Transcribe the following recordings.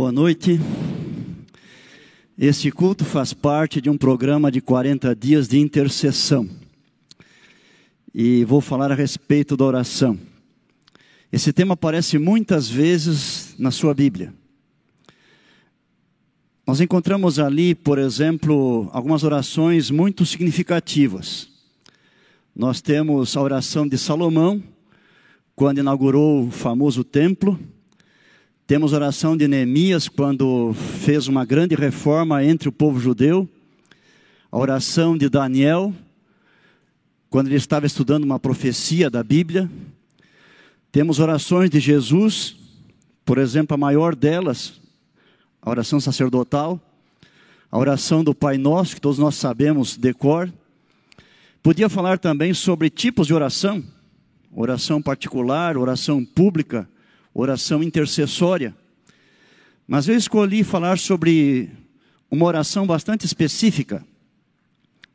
Boa noite. Este culto faz parte de um programa de 40 dias de intercessão. E vou falar a respeito da oração. Esse tema aparece muitas vezes na sua Bíblia. Nós encontramos ali, por exemplo, algumas orações muito significativas. Nós temos a oração de Salomão, quando inaugurou o famoso templo. Temos a oração de Neemias, quando fez uma grande reforma entre o povo judeu. A oração de Daniel, quando ele estava estudando uma profecia da Bíblia. Temos orações de Jesus, por exemplo, a maior delas, a oração sacerdotal, a oração do Pai Nosso, que todos nós sabemos decor. Podia falar também sobre tipos de oração, oração particular, oração pública, oração intercessória. Mas eu escolhi falar sobre uma oração bastante específica,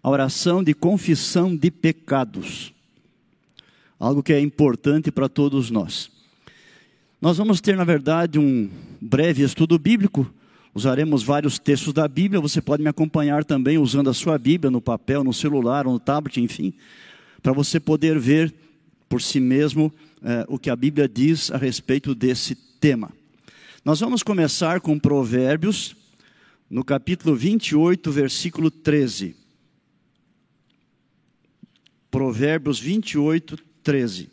a oração de confissão de pecados. Algo que é importante para todos nós. Nós vamos ter, na verdade, um breve estudo bíblico. Usaremos vários textos da Bíblia. Você pode me acompanhar também usando a sua Bíblia no papel, no celular no tablet, enfim, para você poder ver por si mesmo eh, o que a Bíblia diz a respeito desse tema. Nós vamos começar com Provérbios, no capítulo 28, versículo 13. Provérbios 28, 13.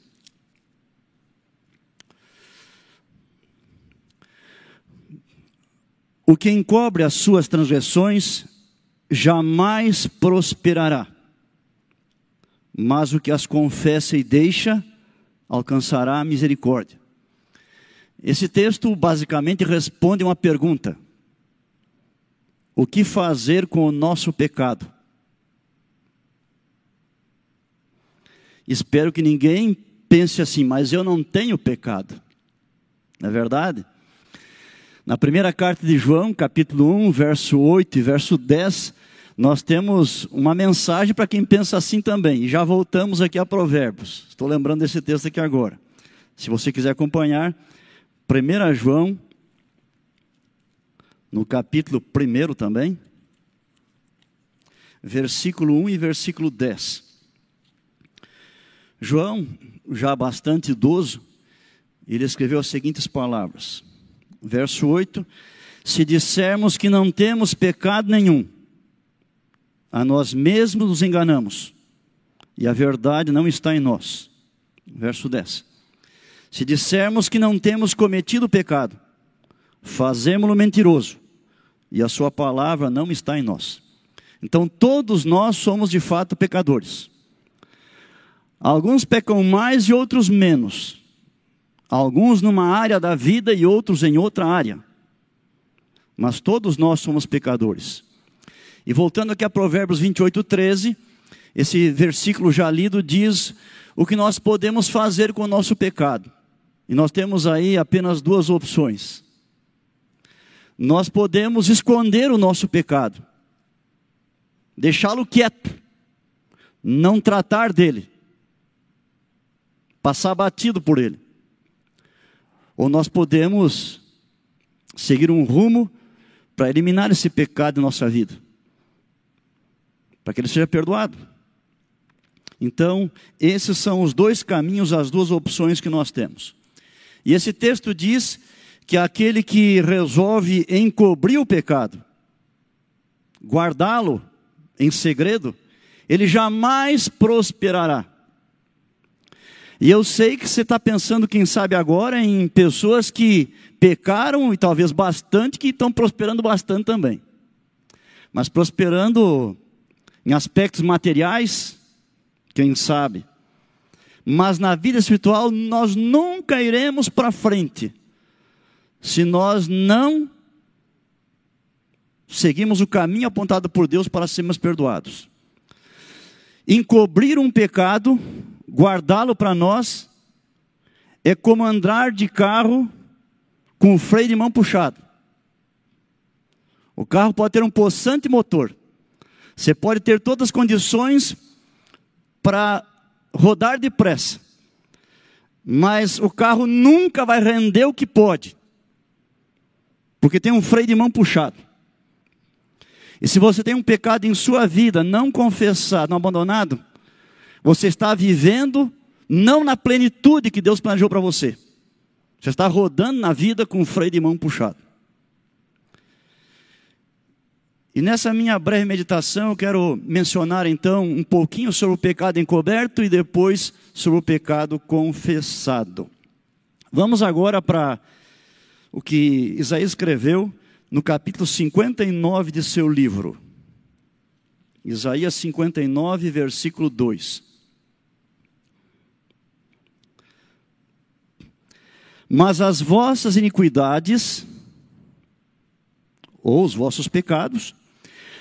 O que encobre as suas transgressões jamais prosperará, mas o que as confessa e deixa alcançará a misericórdia. Esse texto basicamente responde uma pergunta: O que fazer com o nosso pecado? Espero que ninguém pense assim, mas eu não tenho pecado. Não é verdade? Na primeira carta de João, capítulo 1, verso 8 e verso 10, nós temos uma mensagem para quem pensa assim também. E já voltamos aqui a Provérbios. Estou lembrando desse texto aqui agora. Se você quiser acompanhar, 1 João, no capítulo 1 também, versículo 1 e versículo 10. João, já bastante idoso, ele escreveu as seguintes palavras. Verso 8: Se dissermos que não temos pecado nenhum, a nós mesmos nos enganamos, e a verdade não está em nós. Verso 10. Se dissermos que não temos cometido pecado, fazemos-lo mentiroso, e a sua palavra não está em nós. Então todos nós somos de fato pecadores. Alguns pecam mais e outros menos. Alguns numa área da vida e outros em outra área. Mas todos nós somos pecadores. E voltando aqui a Provérbios 28, 13, esse versículo já lido diz o que nós podemos fazer com o nosso pecado. E nós temos aí apenas duas opções. Nós podemos esconder o nosso pecado, deixá-lo quieto, não tratar dele, passar batido por ele. Ou nós podemos seguir um rumo para eliminar esse pecado em nossa vida para que ele seja perdoado. Então, esses são os dois caminhos, as duas opções que nós temos. E esse texto diz que aquele que resolve encobrir o pecado, guardá-lo em segredo, ele jamais prosperará. E eu sei que você está pensando, quem sabe agora, em pessoas que pecaram e talvez bastante, que estão prosperando bastante também. Mas prosperando em aspectos materiais, quem sabe. Mas na vida espiritual nós nunca iremos para frente se nós não seguimos o caminho apontado por Deus para sermos perdoados. Encobrir um pecado, guardá-lo para nós, é como andar de carro com o freio de mão puxado. O carro pode ter um possante motor, você pode ter todas as condições para rodar depressa, mas o carro nunca vai render o que pode, porque tem um freio de mão puxado. E se você tem um pecado em sua vida não confessado, não abandonado, você está vivendo não na plenitude que Deus planejou para você. Você está rodando na vida com o freio de mão puxado. E nessa minha breve meditação eu quero mencionar então um pouquinho sobre o pecado encoberto e depois sobre o pecado confessado. Vamos agora para o que Isaías escreveu no capítulo 59 de seu livro. Isaías 59, versículo 2. Mas as vossas iniquidades, ou os vossos pecados,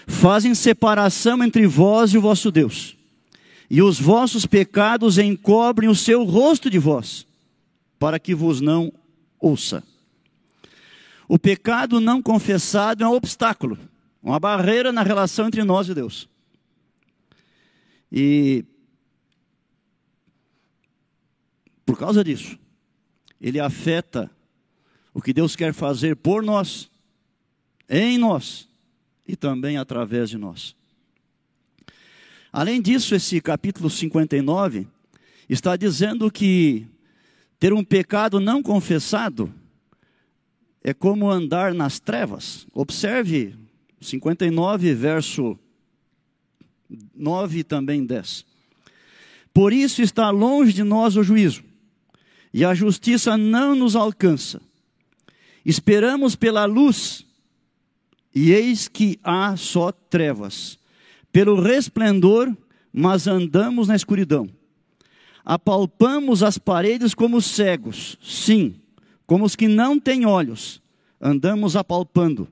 fazem separação entre vós e o vosso Deus, e os vossos pecados encobrem o seu rosto de vós, para que vos não ouça. O pecado não confessado é um obstáculo, uma barreira na relação entre nós e Deus. E por causa disso, ele afeta o que Deus quer fazer por nós, em nós e também através de nós. Além disso, esse capítulo 59 está dizendo que ter um pecado não confessado é como andar nas trevas. Observe 59, verso 9 e também 10. Por isso está longe de nós o juízo e a justiça não nos alcança. Esperamos pela luz, e eis que há só trevas. Pelo resplendor, mas andamos na escuridão. Apalpamos as paredes como cegos, sim, como os que não têm olhos, andamos apalpando.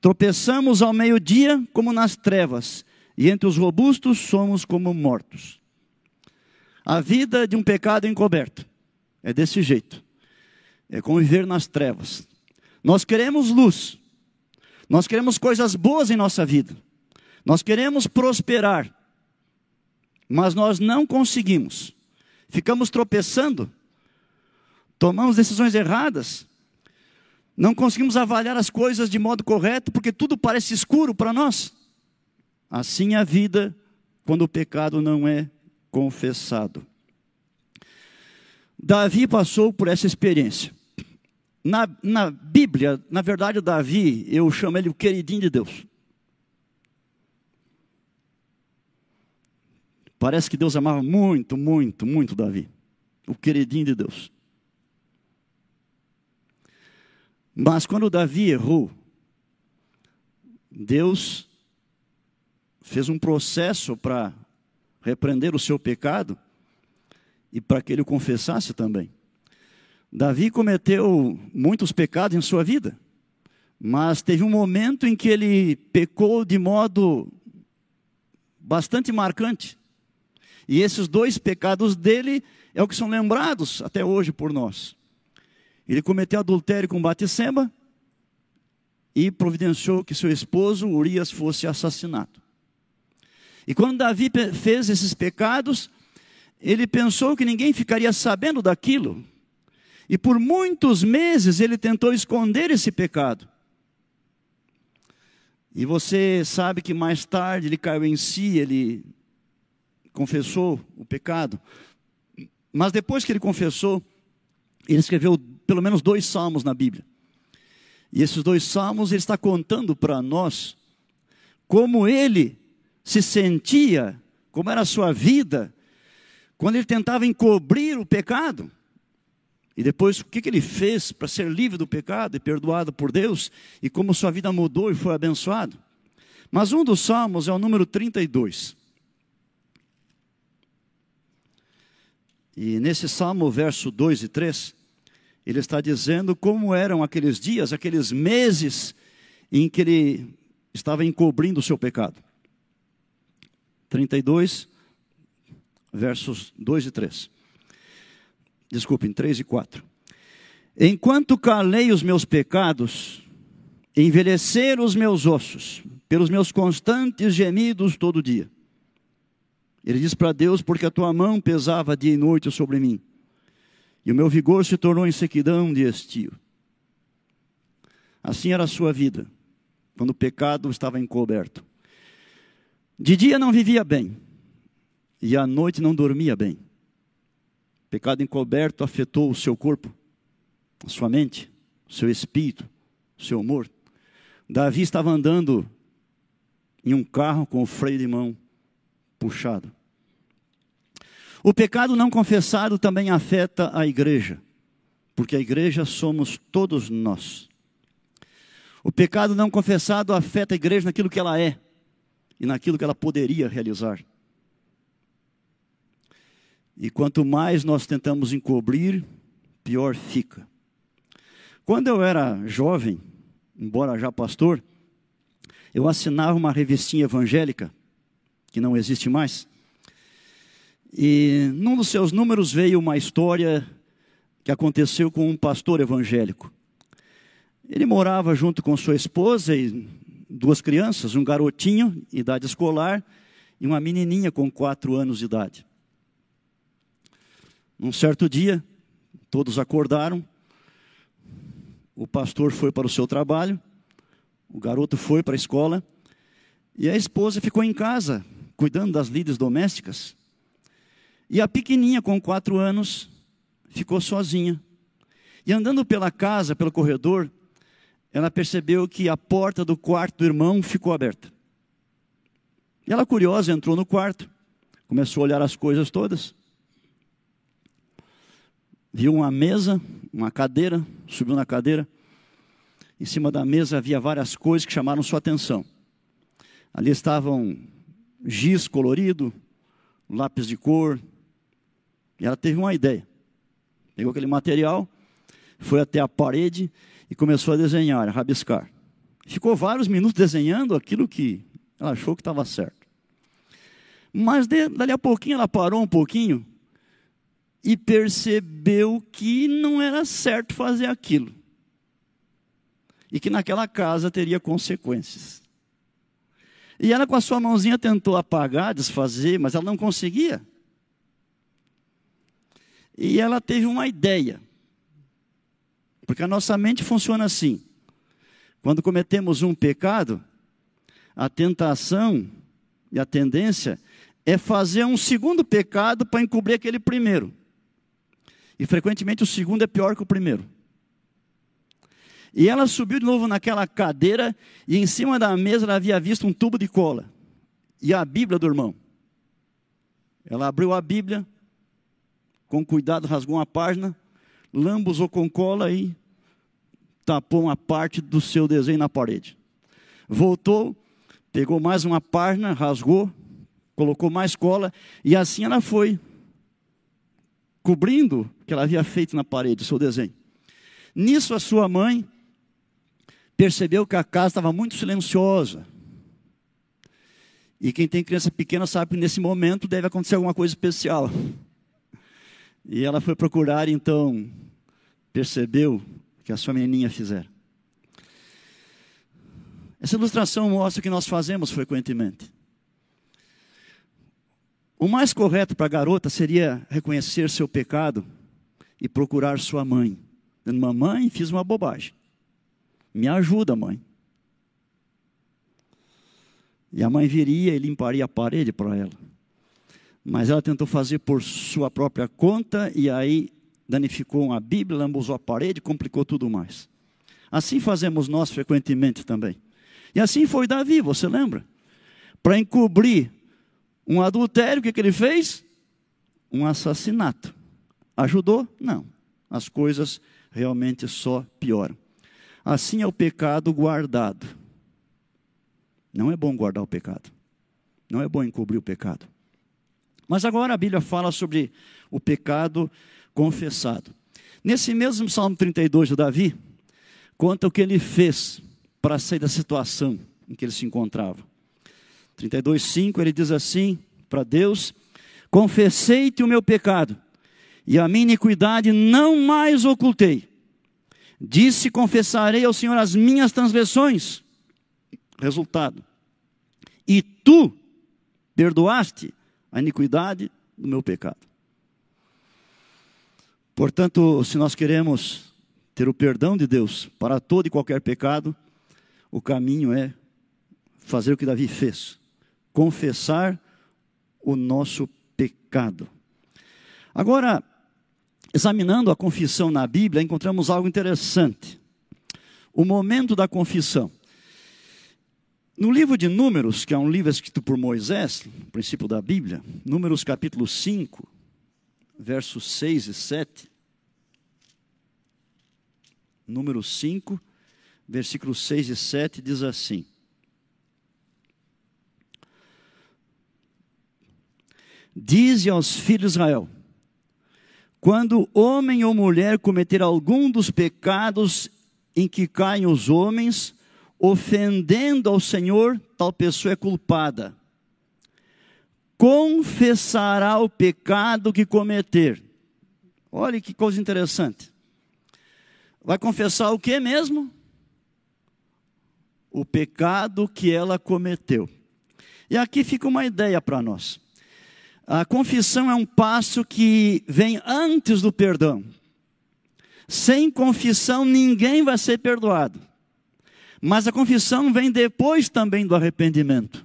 Tropeçamos ao meio-dia como nas trevas, e entre os robustos somos como mortos. A vida de um pecado encoberto é desse jeito. É conviver nas trevas. Nós queremos luz. Nós queremos coisas boas em nossa vida. Nós queremos prosperar. Mas nós não conseguimos. Ficamos tropeçando. Tomamos decisões erradas. Não conseguimos avaliar as coisas de modo correto porque tudo parece escuro para nós. Assim é a vida quando o pecado não é confessado. Davi passou por essa experiência. Na, na Bíblia, na verdade, Davi, eu chamo ele o queridinho de Deus. Parece que Deus amava muito, muito, muito Davi. O queridinho de Deus. Mas quando Davi errou, Deus fez um processo para repreender o seu pecado e para que ele o confessasse também. Davi cometeu muitos pecados em sua vida, mas teve um momento em que ele pecou de modo bastante marcante. E esses dois pecados dele é o que são lembrados até hoje por nós. Ele cometeu adultério com Batisseba e providenciou que seu esposo Urias fosse assassinado. E quando Davi fez esses pecados, ele pensou que ninguém ficaria sabendo daquilo. E por muitos meses ele tentou esconder esse pecado. E você sabe que mais tarde ele caiu em si, ele confessou o pecado. Mas depois que ele confessou, ele escreveu pelo menos dois salmos na Bíblia. E esses dois salmos ele está contando para nós como ele se sentia, como era a sua vida quando ele tentava encobrir o pecado, e depois o que, ele fez para ser livre do pecado e perdoado por Deus, e como sua vida mudou e foi abençoado. Mas um dos salmos é o número 32. E nesse salmo, verso 2 e 3, ele está dizendo como eram aqueles dias, aqueles meses em que ele estava encobrindo o seu pecado. 32, versos 2 e 3. Desculpem, 3 e 4. Enquanto calei os meus pecados, envelheceram os meus ossos, pelos meus constantes gemidos todo dia. Ele diz para Deus: Porque a tua mão pesava dia e noite sobre mim, e o meu vigor se tornou em sequidão de estio. Assim era a sua vida, quando o pecado estava encoberto. De dia não vivia bem, e à noite não dormia bem. Pecado encoberto afetou o seu corpo, a sua mente, o seu espírito, o seu humor. Davi estava andando em um carro com o freio de mão puxado. O pecado não confessado também afeta a igreja, porque a igreja somos todos nós. O pecado não confessado afeta a igreja naquilo que ela é e naquilo que ela poderia realizar. E quanto mais nós tentamos encobrir, pior fica. Quando eu era jovem, embora já pastor, eu assinava uma revistinha evangélica, que não existe mais. E num dos seus números veio uma história que aconteceu com um pastor evangélico. Ele morava junto com sua esposa e duas crianças, um garotinho, idade escolar, e uma menininha com quatro anos de idade. Num certo dia, todos acordaram, o pastor foi para o seu trabalho, o garoto foi para a escola, e a esposa ficou em casa, cuidando das lides domésticas. E a pequenininha, com quatro anos, ficou sozinha. E andando pela casa, pelo corredor, ela percebeu que a porta do quarto do irmão ficou aberta. E ela, curiosa, entrou no quarto, começou a olhar as coisas todas. Viu uma mesa, uma cadeira, subiu na cadeira. Em cima da mesa havia várias coisas que chamaram sua atenção. Ali estavam giz colorido, lápis de cor, e ela teve uma ideia. Pegou aquele material, foi até a parede e começou a desenhar, a rabiscar. Ficou vários minutos desenhando aquilo que ela achou que estava certo. Mas de, dali a pouquinho ela parou um pouquinho e percebeu que não era certo fazer aquilo. E que naquela casa teria consequências. E ela com a sua mãozinha tentou apagar, desfazer, mas ela não conseguia. E ela teve uma ideia. Porque a nossa mente funciona assim. Quando cometemos um pecado, a tentação e a tendência é fazer um segundo pecado para encobrir aquele primeiro. E frequentemente o segundo é pior que o primeiro. E ela subiu de novo naquela cadeira e em cima da mesa ela havia visto um tubo de cola e a Bíblia do irmão. Ela abriu a Bíblia, com cuidado rasgou uma página, lambuzou com cola e tapou uma parte do seu desenho na parede. Voltou, pegou mais uma página, rasgou, colocou mais cola e assim ela foi cobrindo o que ela havia feito na parede, seu desenho. Nisso a sua mãe percebeu que a casa estava muito silenciosa. E quem tem criança pequena sabe que nesse momento deve acontecer alguma coisa especial. E ela foi procurar, então, percebeu que a sua menininha fizeram. Essa ilustração mostra o que nós fazemos frequentemente. O mais correto para a garota seria reconhecer seu pecado e procurar sua mãe. Dizendo, mamãe, fiz uma bobagem. Me ajuda, mãe. E a mãe viria e limparia a parede para ela. Mas ela tentou fazer por sua própria conta e aí danificou a Bíblia, lambuzou a parede, complicou tudo mais. Assim fazemos nós frequentemente também. E assim foi Davi, você lembra? Para encobrir um adultério, o que, que ele fez? Um assassinato. Ajudou? Não. As coisas realmente só pioram. Assim é o pecado guardado. Não é bom guardar o pecado. Não é bom encobrir o pecado. Mas agora a Bíblia fala sobre o pecado confessado. Nesse mesmo Salmo 32 de Davi, conta o que ele fez para sair da situação em que ele se encontrava. 32:5 ele diz assim para Deus: Confessei-te o meu pecado, e a minha iniquidade não mais ocultei. Disse: Confessarei ao Senhor as minhas transgressões. Resultado: E tu perdoaste a iniquidade do meu pecado. Portanto, se nós queremos ter o perdão de Deus para todo e qualquer pecado, o caminho é fazer o que Davi fez: confessar o nosso pecado. Agora, examinando a confissão na Bíblia, encontramos algo interessante. O momento da confissão. No livro de Números, que é um livro escrito por Moisés, princípio da Bíblia, Números capítulo 5, versos 6 e 7. Números 5, versículos 6 e 7 diz assim: Dize aos filhos de Israel: quando homem ou mulher cometer algum dos pecados em que caem os homens, ofendendo ao Senhor, tal pessoa é culpada. Confessará o pecado que cometer. Olha que coisa interessante. Vai confessar o que mesmo? O pecado que ela cometeu. E aqui fica uma ideia para nós. A confissão é um passo que vem antes do perdão. Sem confissão, ninguém vai ser perdoado. Mas a confissão vem depois também do arrependimento.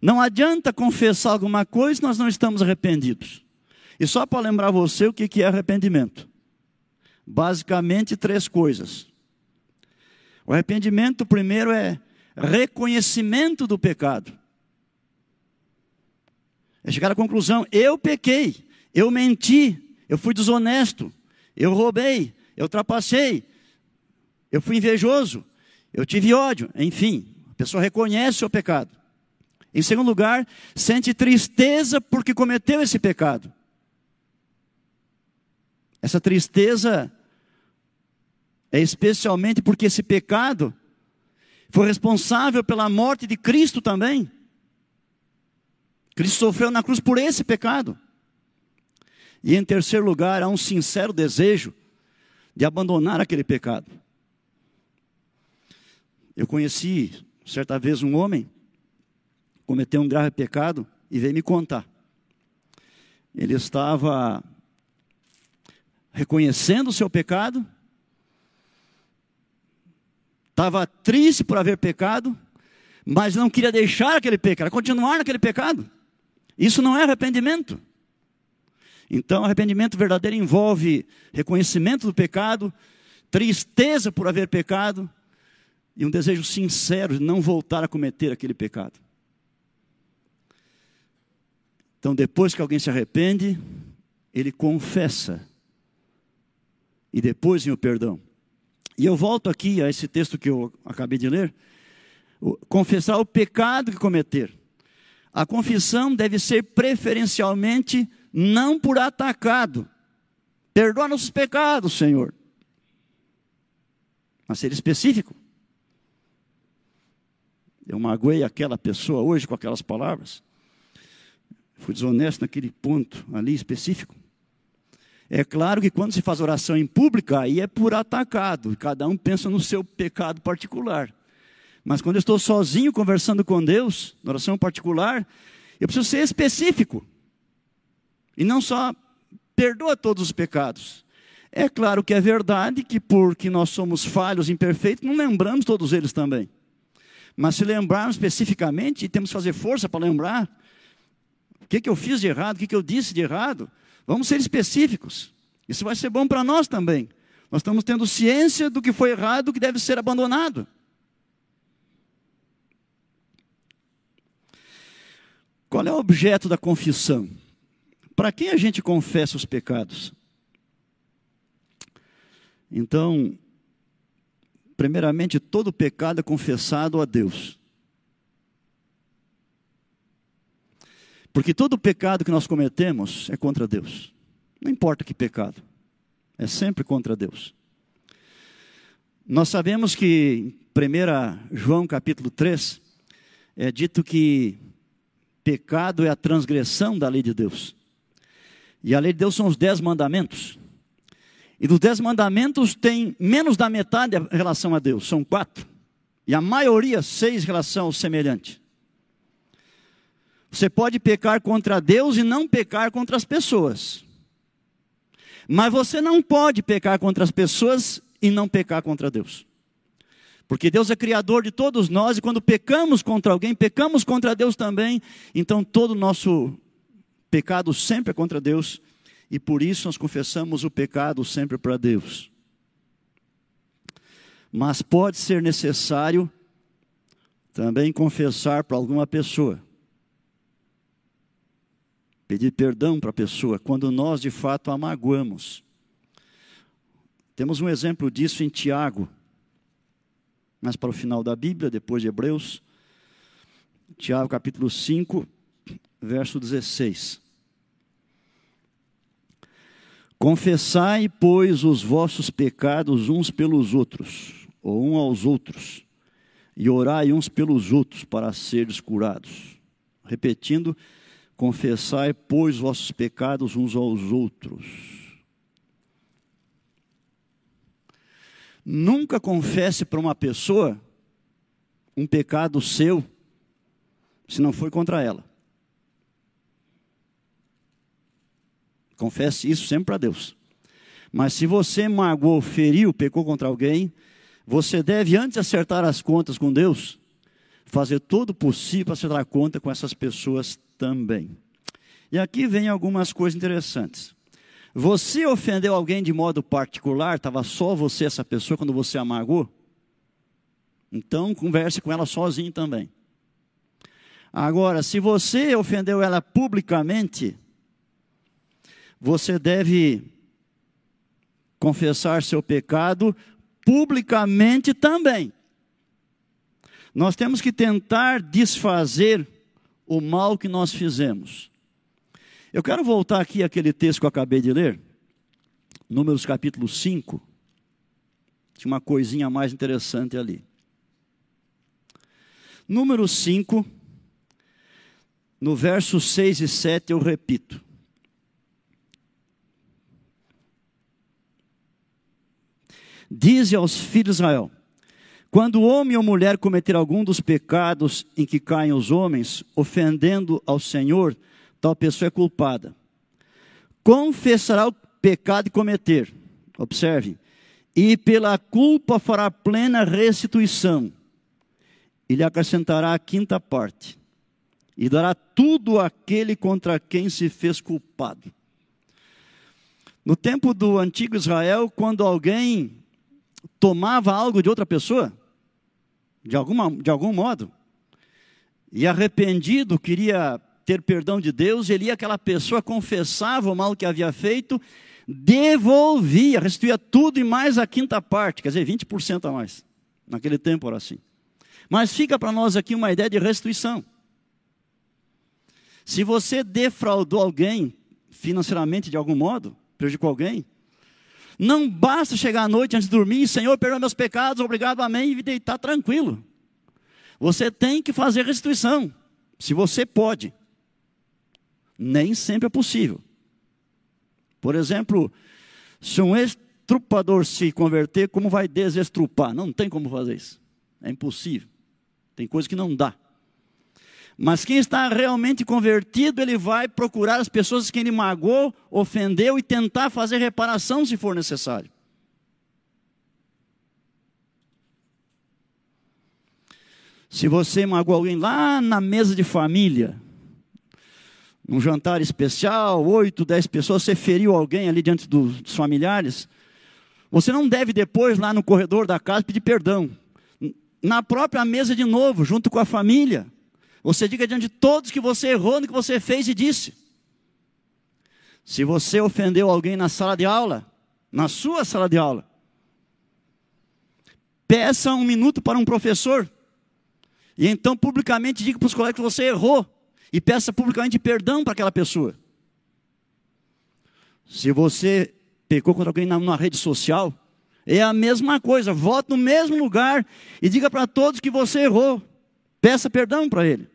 Não adianta confessar alguma coisa se nós não estamos arrependidos. E só para lembrar você o que é arrependimento. Basicamente, três coisas. O arrependimento, primeiro, é reconhecimento do pecado. É chegar à conclusão: eu pequei, eu menti, eu fui desonesto, eu roubei, eu trapacei, eu fui invejoso, eu tive ódio, enfim, a pessoa reconhece o seu pecado. Em segundo lugar, sente tristeza porque cometeu esse pecado. Essa tristeza é especialmente porque esse pecado foi responsável pela morte de Cristo também. Cristo sofreu na cruz por esse pecado. E em terceiro lugar, há um sincero desejo de abandonar aquele pecado. Eu conheci certa vez um homem, cometeu um grave pecado e veio me contar. Ele estava reconhecendo o seu pecado, estava triste por haver pecado, mas não queria deixar aquele pecado, continuar naquele pecado. Isso não é arrependimento. Então, arrependimento verdadeiro envolve reconhecimento do pecado, tristeza por haver pecado e um desejo sincero de não voltar a cometer aquele pecado. Então, depois que alguém se arrepende, ele confessa e depois vem o perdão. E eu volto aqui a esse texto que eu acabei de ler. Confessar o pecado que cometer. A confissão deve ser preferencialmente não por atacado. Perdoa nossos pecados, Senhor. Mas ser específico. Eu magoei aquela pessoa hoje com aquelas palavras. Fui desonesto naquele ponto ali específico. É claro que quando se faz oração em pública, aí é por atacado. Cada um pensa no seu pecado particular. Mas quando eu estou sozinho conversando com Deus, na oração particular, eu preciso ser específico. E não só perdoa todos os pecados. É claro que é verdade que porque nós somos falhos, imperfeitos, não lembramos todos eles também. Mas se lembrarmos especificamente, e temos que fazer força para lembrar, o que, que eu fiz de errado, o que, que eu disse de errado, vamos ser específicos. Isso vai ser bom para nós também. Nós estamos tendo ciência do que foi errado, do que deve ser abandonado. Qual é o objeto da confissão? Para quem a gente confessa os pecados? Então, primeiramente, todo pecado é confessado a Deus. Porque todo pecado que nós cometemos é contra Deus. Não importa que pecado, é sempre contra Deus. Nós sabemos que em 1 João capítulo 3 é dito que Pecado é a transgressão da lei de Deus. E a lei de Deus são os dez mandamentos. E dos dez mandamentos tem menos da metade em relação a Deus, são quatro. E a maioria, seis em relação ao semelhante. Você pode pecar contra Deus e não pecar contra as pessoas. Mas você não pode pecar contra as pessoas em não pecar contra Deus. Porque Deus é criador de todos nós e quando pecamos contra alguém, pecamos contra Deus também. Então todo o nosso pecado sempre é contra Deus e por isso nós confessamos o pecado sempre para Deus. Mas pode ser necessário também confessar para alguma pessoa. Pedir perdão para a pessoa quando nós de fato a magoamos. Temos um exemplo disso em Tiago, mas para o final da Bíblia, depois de Hebreus, Tiago capítulo 5, verso 16. Confessai, pois, os vossos pecados uns pelos outros, ou um aos outros, e orai uns pelos outros para seres curados. Repetindo, confessai, pois, vossos pecados uns aos outros. Nunca confesse para uma pessoa um pecado seu, se não foi contra ela. Confesse isso sempre para Deus. Mas se você magoou, feriu, pecou contra alguém, você deve, antes de acertar as contas com Deus, fazer todo o possível para acertar a conta com essas pessoas também. E aqui vem algumas coisas interessantes. Você ofendeu alguém de modo particular, estava só você, essa pessoa, quando você amagou? Então, converse com ela sozinho também. Agora, se você ofendeu ela publicamente, você deve confessar seu pecado publicamente também. Nós temos que tentar desfazer o mal que nós fizemos. Eu quero voltar aqui àquele texto que eu acabei de ler, Números capítulo 5. Tinha uma coisinha mais interessante ali. Número 5, no verso 6 e 7, eu repito. Dize aos filhos de Israel: quando homem ou mulher cometer algum dos pecados em que caem os homens, ofendendo ao Senhor, tal pessoa é culpada. Confessará o pecado que cometer. Observe. E pela culpa fará plena restituição. E lhe acrescentará a quinta parte. E dará tudo àquele contra quem se fez culpado. No tempo do antigo Israel, quando alguém tomava algo de outra pessoa, de, alguma, de algum modo, e arrependido queria ter perdão de Deus, ele aquela pessoa, confessava o mal que havia feito, devolvia, restituía tudo e mais a quinta parte, quer dizer, 20% a mais. Naquele tempo era assim. Mas fica para nós aqui uma ideia de restituição. Se você defraudou alguém financeiramente de algum modo, prejudicou alguém, não basta chegar à noite antes de dormir, Senhor, perdoa meus pecados, obrigado, amém, e deitar tranquilo. Você tem que fazer restituição, se você pode. Nem sempre é possível. Por exemplo, se um estrupador se converter, como vai desestrupar? Não tem como fazer isso. É impossível. Tem coisa que não dá. Mas quem está realmente convertido, ele vai procurar as pessoas que ele magoou, ofendeu e tentar fazer reparação se for necessário. Se você magoou alguém lá na mesa de família, num jantar especial, oito, dez pessoas, você feriu alguém ali diante dos familiares, você não deve depois lá no corredor da casa pedir perdão. Na própria mesa de novo, junto com a família. Você diga diante de todos que você errou no que você fez e disse. Se você ofendeu alguém na sala de aula, na sua sala de aula, peça um minuto para um professor. E então publicamente diga para os colegas que você errou. E peça publicamente perdão para aquela pessoa. Se você pecou contra alguém na, na rede social, é a mesma coisa. Vote no mesmo lugar e diga para todos que você errou. Peça perdão para ele.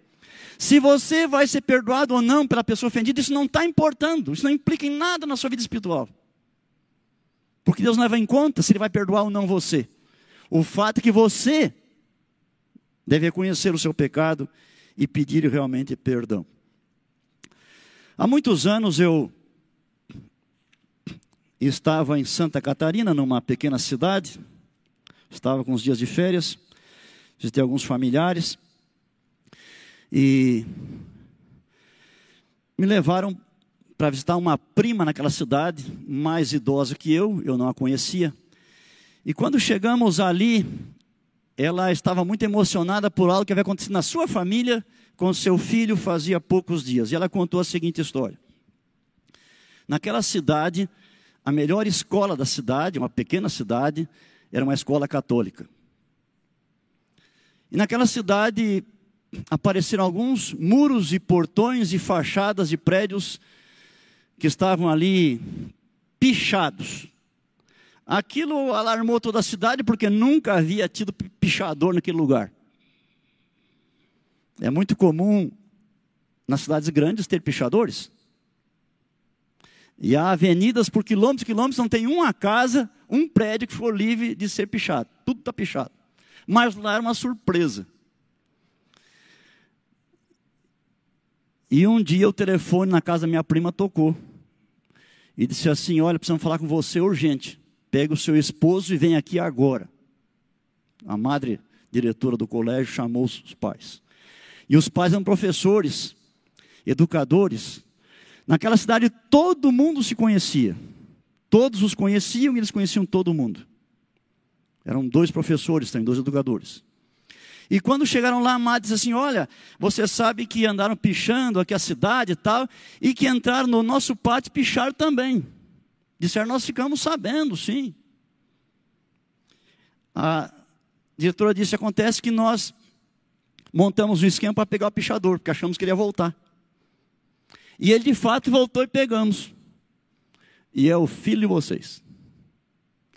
Se você vai ser perdoado ou não pela pessoa ofendida, isso não está importando, isso não implica em nada na sua vida espiritual. Porque Deus não leva em conta se Ele vai perdoar ou não você. O fato é que você deve reconhecer o seu pecado e pedir realmente perdão. Há muitos anos eu estava em Santa Catarina, numa pequena cidade, estava com os dias de férias, visitei alguns familiares, e me levaram para visitar uma prima naquela cidade, mais idosa que eu, eu não a conhecia. E quando chegamos ali, ela estava muito emocionada por algo que havia acontecido na sua família com seu filho fazia poucos dias. E ela contou a seguinte história. Naquela cidade, a melhor escola da cidade, uma pequena cidade, era uma escola católica. E naquela cidade apareceram alguns muros e portões e fachadas de prédios que estavam ali pichados. Aquilo alarmou toda a cidade porque nunca havia tido pichador naquele lugar. É muito comum nas cidades grandes ter pichadores. E há avenidas por quilômetros e quilômetros, não tem uma casa, um prédio que for livre de ser pichado. Tudo está pichado. Mas lá era uma surpresa. E um dia o telefone na casa da minha prima tocou. E disse assim: Olha, precisamos falar com você urgente. Pega o seu esposo e vem aqui agora. A madre diretora do colégio chamou os pais. E os pais eram professores, educadores. Naquela cidade todo mundo se conhecia. Todos os conheciam e eles conheciam todo mundo. Eram dois professores também, dois educadores. E quando chegaram lá, a Má disse assim: Olha, você sabe que andaram pichando aqui a cidade e tal, e que entraram no nosso pátio e picharam também. Disseram: Nós ficamos sabendo, sim. A diretora disse: Acontece que nós montamos um esquema para pegar o pichador, porque achamos que ele ia voltar. E ele de fato voltou e pegamos. E é o filho de vocês.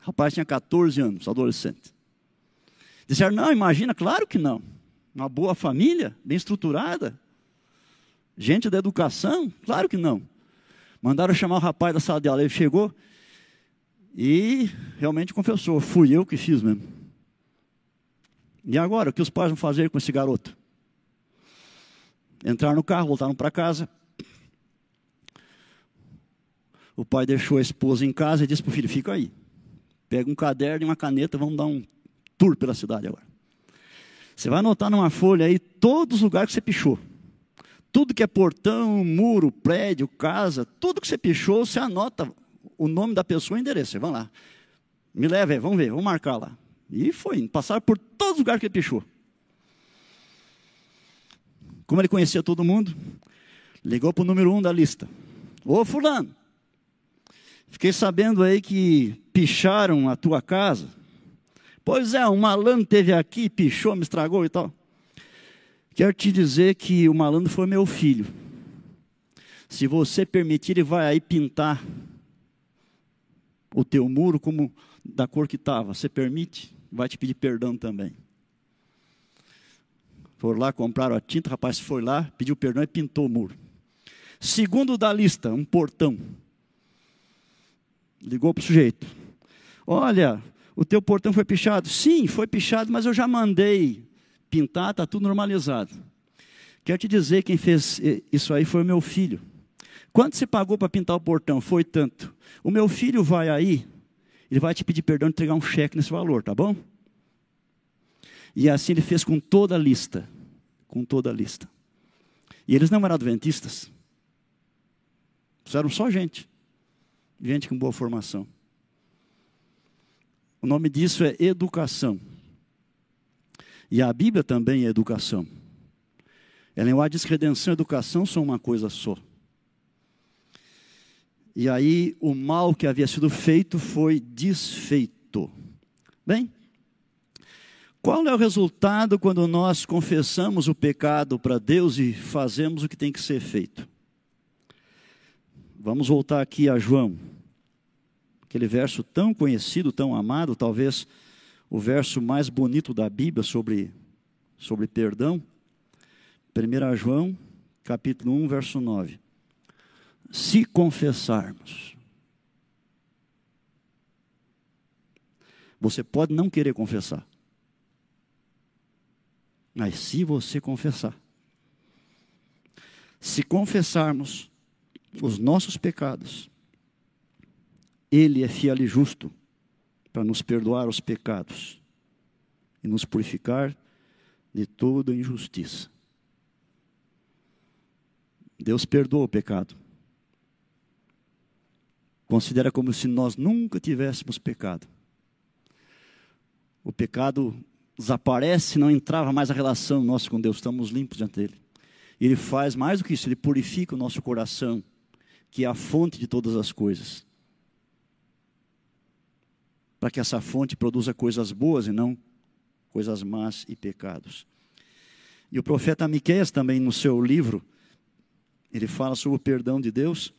O rapaz tinha 14 anos, adolescente. Disseram, não, imagina, claro que não. Uma boa família, bem estruturada. Gente da educação, claro que não. Mandaram chamar o rapaz da sala de aula, ele chegou e realmente confessou, fui eu que fiz mesmo. E agora, o que os pais vão fazer com esse garoto? Entraram no carro, voltaram para casa. O pai deixou a esposa em casa e disse para o filho: fica aí. Pega um caderno e uma caneta, vamos dar um tour pela cidade agora. Você vai anotar numa folha aí todos os lugares que você pichou. Tudo que é portão, muro, prédio, casa, tudo que você pichou, você anota o nome da pessoa e o endereço. Vai lá. Me leva aí, vamos ver, vamos marcar lá. E foi, passaram por todos os lugares que ele pichou. Como ele conhecia todo mundo, ligou para o número um da lista. Ô fulano, fiquei sabendo aí que picharam a tua casa. Pois é, um malandro teve aqui, pichou, me estragou e tal. Quero te dizer que o malandro foi meu filho. Se você permitir, ele vai aí pintar o teu muro como da cor que estava. Você permite? Vai te pedir perdão também. Foram lá, compraram a tinta, o rapaz foi lá, pediu perdão e pintou o muro. Segundo da lista, um portão. Ligou para o sujeito. Olha, o teu portão foi pichado? Sim, foi pichado, mas eu já mandei pintar, está tudo normalizado. Quero te dizer, quem fez isso aí foi o meu filho. Quanto você pagou para pintar o portão? Foi tanto. O meu filho vai aí, ele vai te pedir perdão e entregar um cheque nesse valor, tá bom? E assim ele fez com toda a lista. Com toda a lista. E eles não eram adventistas. Eram só gente. Gente com boa formação. O nome disso é educação. E a Bíblia também é educação. Ellen White diz que redenção e educação são uma coisa só. E aí o mal que havia sido feito foi desfeito. Bem, qual é o resultado quando nós confessamos o pecado para Deus e fazemos o que tem que ser feito? Vamos voltar aqui a João aquele verso tão conhecido, tão amado, talvez o verso mais bonito da Bíblia sobre, sobre perdão. 1 João, capítulo 1, verso 9. Se confessarmos, você pode não querer confessar, mas se você confessar, se confessarmos os nossos pecados, Ele é fiel e justo para nos perdoar os pecados e nos purificar de toda injustiça. Deus perdoa o pecado. Considera como se nós nunca tivéssemos pecado. O pecado desaparece, não entrava mais a relação nossa com Deus, estamos limpos diante dele. Ele faz mais do que isso, ele purifica o nosso coração, que é a fonte de todas as coisas. Para que essa fonte produza coisas boas e não coisas más e pecados. E o profeta Miqueias também no seu livro, ele fala sobre o perdão de Deus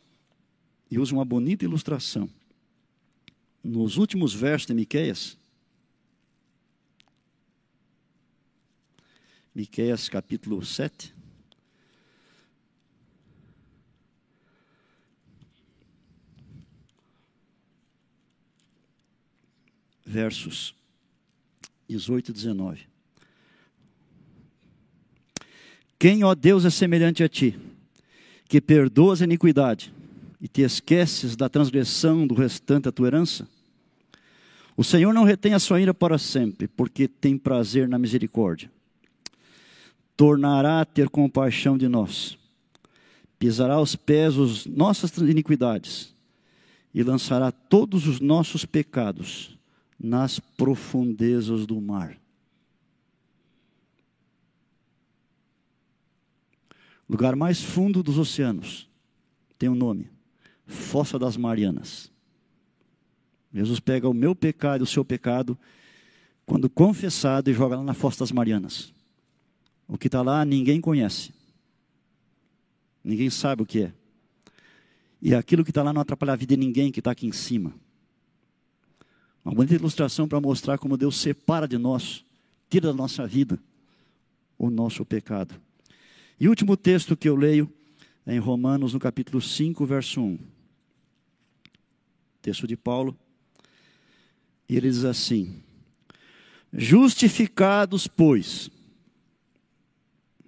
e usa uma bonita ilustração. Nos últimos versos de Miqueias, Miqueias capítulo 7, versos 18 e 19. Quem, ó Deus, é semelhante a ti, que perdoas a iniquidade e te esqueces da transgressão do restante da tua herança? O Senhor não retém a sua ira para sempre, porque tem prazer na misericórdia. Tornará a ter compaixão de nós, pisará aos pés as nossas iniquidades e lançará todos os nossos pecados nas profundezas do mar. Lugar mais fundo dos oceanos tem um nome: Fossa das Marianas. Jesus pega o meu pecado e o seu pecado, quando confessado, e joga lá na Fossa das Marianas. O que está lá ninguém conhece, ninguém sabe o que é. E aquilo que está lá não atrapalha a vida de ninguém que está aqui em cima. Uma bonita ilustração para mostrar como Deus separa de nós, tira da nossa vida o nosso pecado. E o último texto que eu leio é em Romanos, no capítulo 5, verso 1. Texto de Paulo. E ele diz assim: Justificados, pois.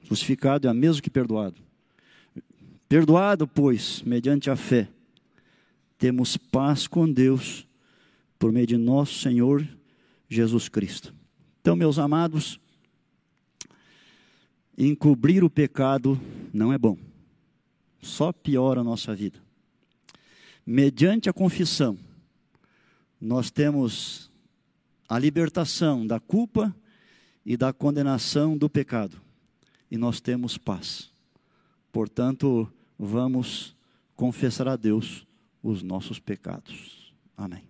Justificado é a mesmo que perdoado. Perdoado, pois, mediante a fé, temos paz com Deus por meio de nosso Senhor Jesus Cristo. Então, meus amados, encobrir o pecado não é bom, só piora a nossa vida. Mediante a confissão, nós temos a libertação da culpa e da condenação do pecado, e nós temos paz. Portanto, vamos confessar a Deus os nossos pecados. Amém.